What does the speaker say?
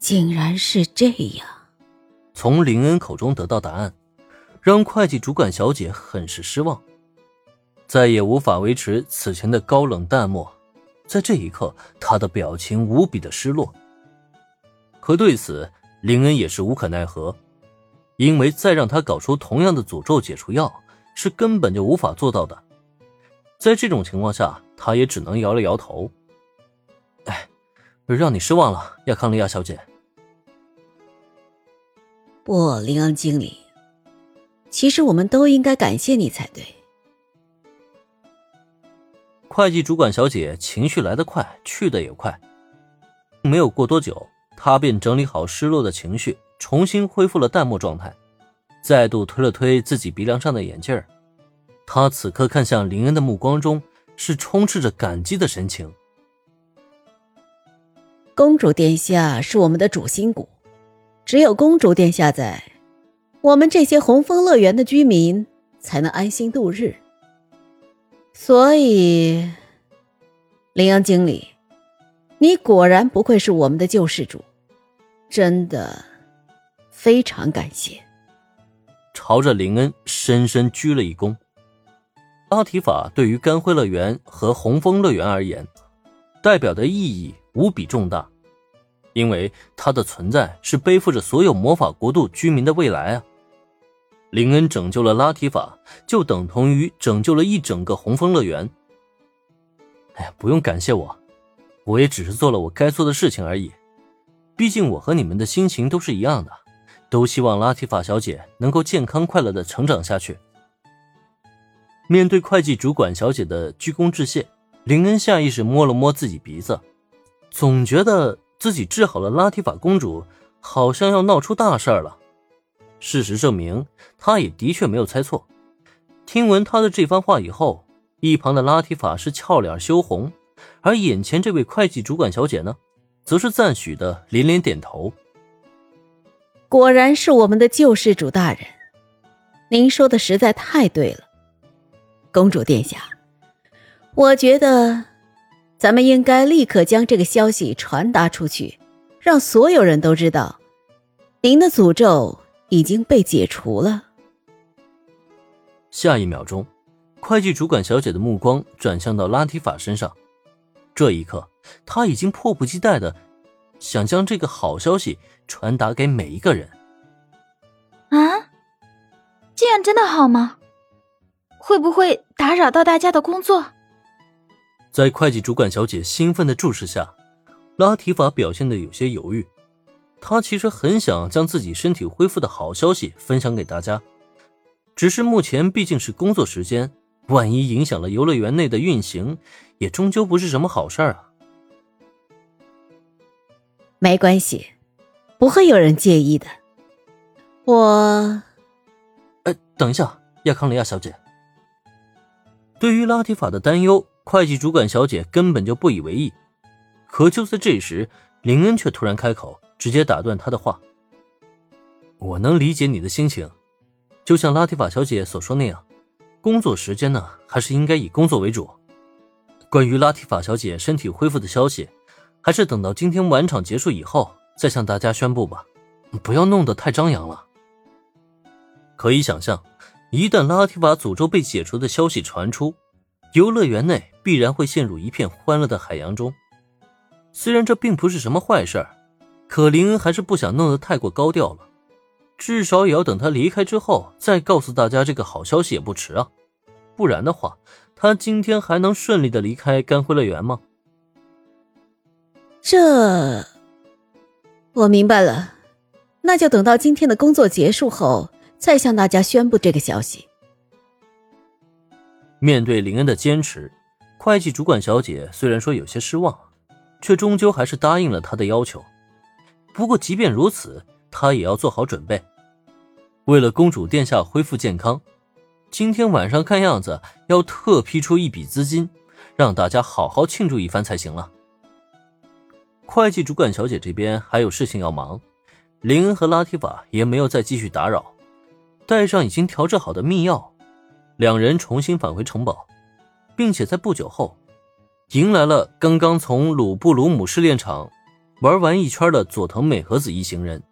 竟然是这样。从林恩口中得到答案，让会计主管小姐很是失望，再也无法维持此前的高冷淡漠。在这一刻，她的表情无比的失落。可对此，林恩也是无可奈何，因为再让他搞出同样的诅咒解除药，是根本就无法做到的。在这种情况下，他也只能摇了摇头。哎，让你失望了，亚康利亚小姐。不，林恩经理，其实我们都应该感谢你才对。会计主管小姐情绪来得快，去得也快，没有过多久，她便整理好失落的情绪，重新恢复了淡漠状态，再度推了推自己鼻梁上的眼镜儿。她此刻看向林恩的目光中是充斥着感激的神情。公主殿下是我们的主心骨。只有公主殿下在，我们这些红枫乐园的居民才能安心度日。所以，林阳经理，你果然不愧是我们的救世主，真的非常感谢。朝着林恩深深鞠了一躬。阿提法对于甘辉乐园和红枫乐园而言，代表的意义无比重大。因为他的存在是背负着所有魔法国度居民的未来啊！林恩拯救了拉提法，就等同于拯救了一整个红枫乐园。哎呀，不用感谢我，我也只是做了我该做的事情而已。毕竟我和你们的心情都是一样的，都希望拉提法小姐能够健康快乐的成长下去。面对会计主管小姐的鞠躬致谢，林恩下意识摸了摸自己鼻子，总觉得。自己治好了拉提法公主，好像要闹出大事了。事实证明，他也的确没有猜错。听闻他的这番话以后，一旁的拉提法是俏脸羞红，而眼前这位会计主管小姐呢，则是赞许的连连点头。果然是我们的救世主大人，您说的实在太对了，公主殿下，我觉得。咱们应该立刻将这个消息传达出去，让所有人都知道，您的诅咒已经被解除了。下一秒钟，会计主管小姐的目光转向到拉提法身上，这一刻，她已经迫不及待的想将这个好消息传达给每一个人。啊，这样真的好吗？会不会打扰到大家的工作？在会计主管小姐兴奋的注视下，拉提法表现的有些犹豫。他其实很想将自己身体恢复的好消息分享给大家，只是目前毕竟是工作时间，万一影响了游乐园内的运行，也终究不是什么好事儿啊。没关系，不会有人介意的。我……哎，等一下，亚康里亚小姐，对于拉提法的担忧。会计主管小姐根本就不以为意，可就在这时，林恩却突然开口，直接打断他的话：“我能理解你的心情，就像拉提法小姐所说那样，工作时间呢，还是应该以工作为主。关于拉提法小姐身体恢复的消息，还是等到今天晚场结束以后再向大家宣布吧，不要弄得太张扬了。”可以想象，一旦拉提法诅咒被解除的消息传出，游乐园内。必然会陷入一片欢乐的海洋中。虽然这并不是什么坏事可林恩还是不想弄得太过高调了，至少也要等他离开之后再告诉大家这个好消息也不迟啊。不然的话，他今天还能顺利的离开干辉乐园吗？这，我明白了，那就等到今天的工作结束后再向大家宣布这个消息。面对林恩的坚持。会计主管小姐虽然说有些失望，却终究还是答应了他的要求。不过，即便如此，她也要做好准备。为了公主殿下恢复健康，今天晚上看样子要特批出一笔资金，让大家好好庆祝一番才行了。会计主管小姐这边还有事情要忙，林恩和拉提法也没有再继续打扰，带上已经调制好的秘药，两人重新返回城堡。并且在不久后，迎来了刚刚从鲁布鲁姆试炼场玩完一圈的佐藤美和子一行人